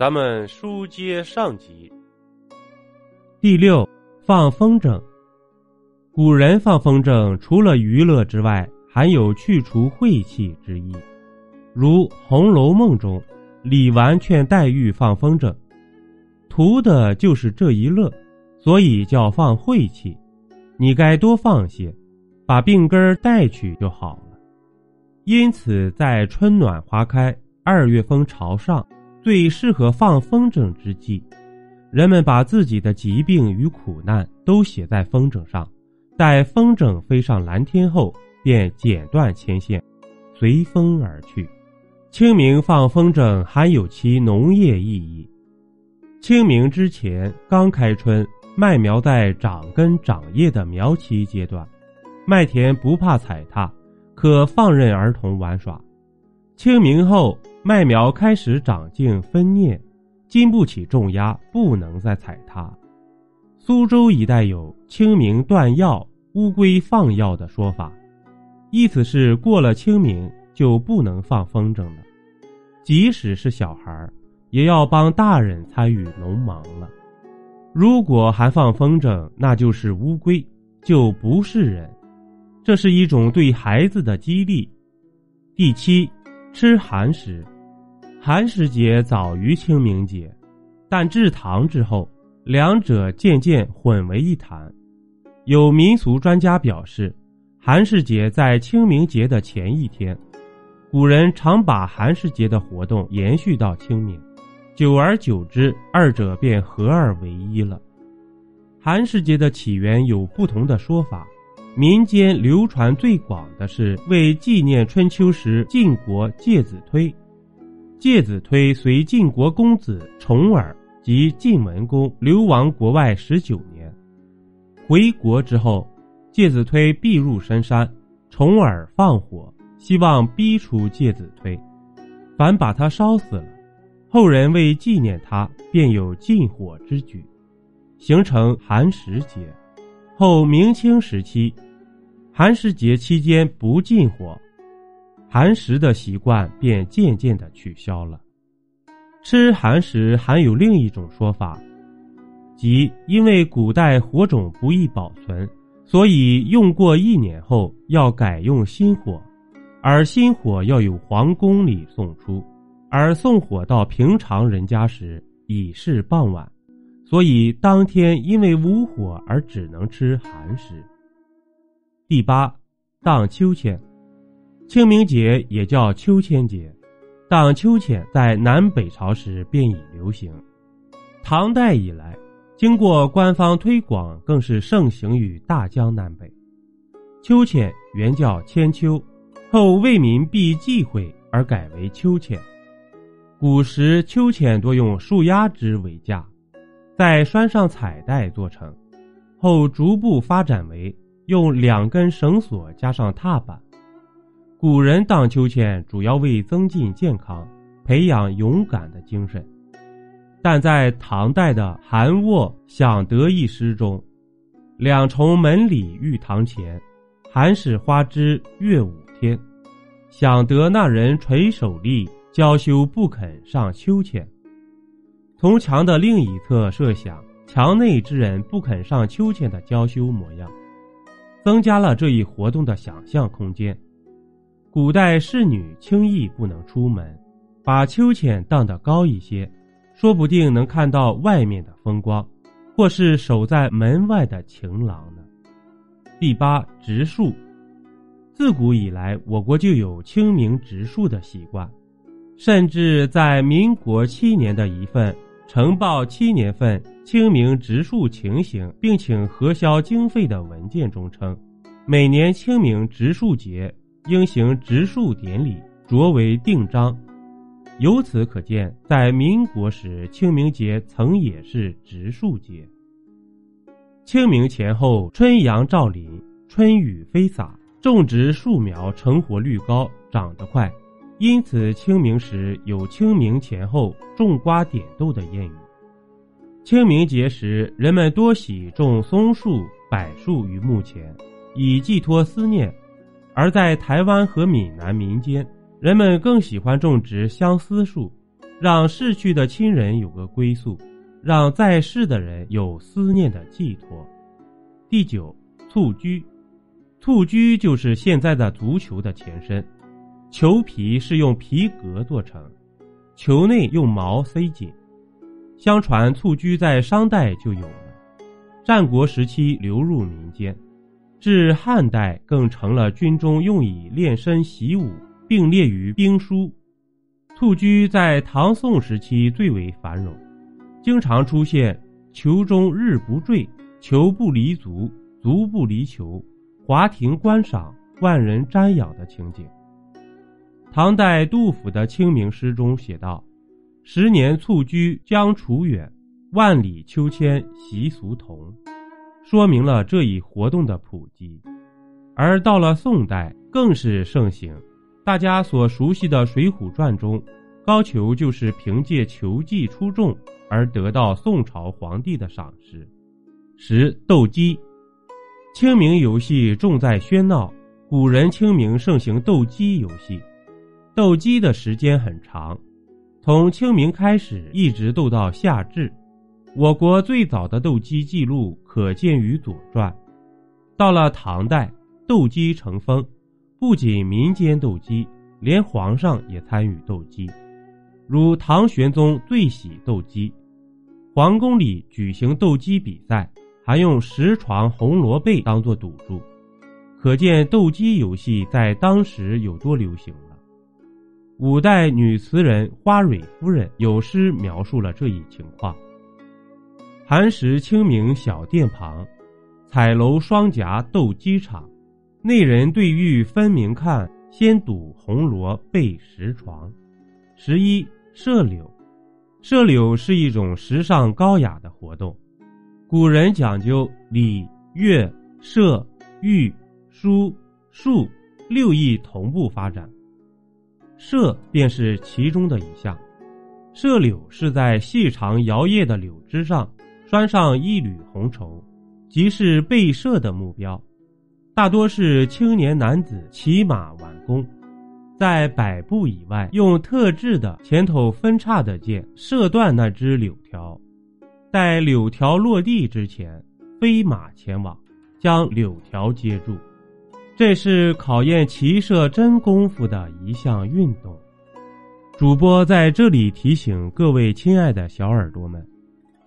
咱们书接上集。第六，放风筝。古人放风筝，除了娱乐之外，还有去除晦气之意。如《红楼梦》中，李纨劝黛玉放风筝，图的就是这一乐，所以叫放晦气。你该多放些，把病根带去就好了。因此，在春暖花开、二月风朝上。最适合放风筝之际，人们把自己的疾病与苦难都写在风筝上，待风筝飞上蓝天后，便剪断牵线，随风而去。清明放风筝还有其农业意义。清明之前刚开春，麦苗在长根长叶的苗期阶段，麦田不怕踩踏，可放任儿童玩耍。清明后。麦苗开始长茎分蘖，经不起重压，不能再踩踏。苏州一带有“清明断药，乌龟放药”的说法，意思是过了清明就不能放风筝了。即使是小孩，也要帮大人参与农忙了。如果还放风筝，那就是乌龟，就不是人。这是一种对孩子的激励。第七。吃寒食，寒食节早于清明节，但至唐之后，两者渐渐混为一谈。有民俗专家表示，寒食节在清明节的前一天，古人常把寒食节的活动延续到清明，久而久之，二者便合二为一了。寒食节的起源有不同的说法。民间流传最广的是为纪念春秋时晋国介子推。介子推随晋国公子重耳及晋文公流亡国外十九年，回国之后，介子推避入深山，重耳放火，希望逼出介子推，反把他烧死了。后人为纪念他，便有禁火之举，形成寒食节。后明清时期，寒食节期间不禁火，寒食的习惯便渐渐的取消了。吃寒食还有另一种说法，即因为古代火种不易保存，所以用过一年后要改用新火，而新火要有皇宫里送出，而送火到平常人家时已是傍晚。所以当天因为无火而只能吃寒食。第八，荡秋千，清明节也叫秋千节，荡秋千在南北朝时便已流行，唐代以来，经过官方推广，更是盛行于大江南北。秋千原叫千秋，后为民避忌讳而改为秋千。古时秋千多用树压枝为架。再拴上彩带做成，后逐步发展为用两根绳索加上踏板。古人荡秋千主要为增进健康、培养勇敢的精神。但在唐代的《韩沃享德》一诗中，“两重门里玉堂前，寒食花枝月五天。想得那人垂手立，娇羞不肯上秋千。”从墙的另一侧设想，墙内之人不肯上秋千的娇羞模样，增加了这一活动的想象空间。古代侍女轻易不能出门，把秋千荡得高一些，说不定能看到外面的风光，或是守在门外的情郎呢。第八，植树。自古以来，我国就有清明植树的习惯，甚至在民国七年的一份。呈报七年份清明植树情形，并请核销经费的文件中称，每年清明植树节应行植树典礼，着为定章。由此可见，在民国时，清明节曾也是植树节。清明前后，春阳照临，春雨飞洒，种植树苗成活率高，长得快。因此，清明时有“清明前后种瓜点豆”的谚语。清明节时，人们多喜种松树、柏树于墓前，以寄托思念；而在台湾和闽南民间，人们更喜欢种植相思树，让逝去的亲人有个归宿，让在世的人有思念的寄托。第九，蹴鞠，蹴鞠就是现在的足球的前身，球皮是用皮革做成，球内用毛塞紧。相传蹴鞠在商代就有了，战国时期流入民间，至汉代更成了军中用以练身习武，并列于兵书。蹴鞠在唐宋时期最为繁荣，经常出现“球中日不坠，球不离足，足不离球，华亭观赏，万人瞻仰”的情景。唐代杜甫的清明诗中写道：“十年蹴鞠将除远，万里秋千习俗同”，说明了这一活动的普及。而到了宋代，更是盛行。大家所熟悉的《水浒传》中，高俅就是凭借球技出众而得到宋朝皇帝的赏识。十斗鸡，清明游戏重在喧闹，古人清明盛行斗鸡游戏，斗鸡的时间很长，从清明开始一直斗到夏至。我国最早的斗鸡记录可见于《左传》，到了唐代，斗鸡成风。不仅民间斗鸡，连皇上也参与斗鸡。如唐玄宗最喜斗鸡，皇宫里举行斗鸡比赛，还用十床红罗被当做赌注，可见斗鸡游戏在当时有多流行。五代女词人花蕊夫人有诗描述了这一情况：寒食清明小店旁，彩楼双颊斗鸡场。内人对玉分明看，先睹红罗被石床。十一射柳，射柳是一种时尚高雅的活动。古人讲究礼、乐、射、御、书、数六艺同步发展，射便是其中的一项。射柳是在细长摇曳的柳枝上拴上一缕红绸，即是被射的目标。大多是青年男子骑马挽弓，在百步以外用特制的前头分叉的箭射断那只柳条，待柳条落地之前飞马前往，将柳条接住。这是考验骑射真功夫的一项运动。主播在这里提醒各位亲爱的小耳朵们：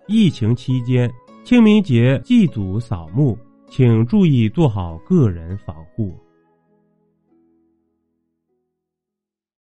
疫情期间，清明节祭祖扫墓。请注意做好个人防护。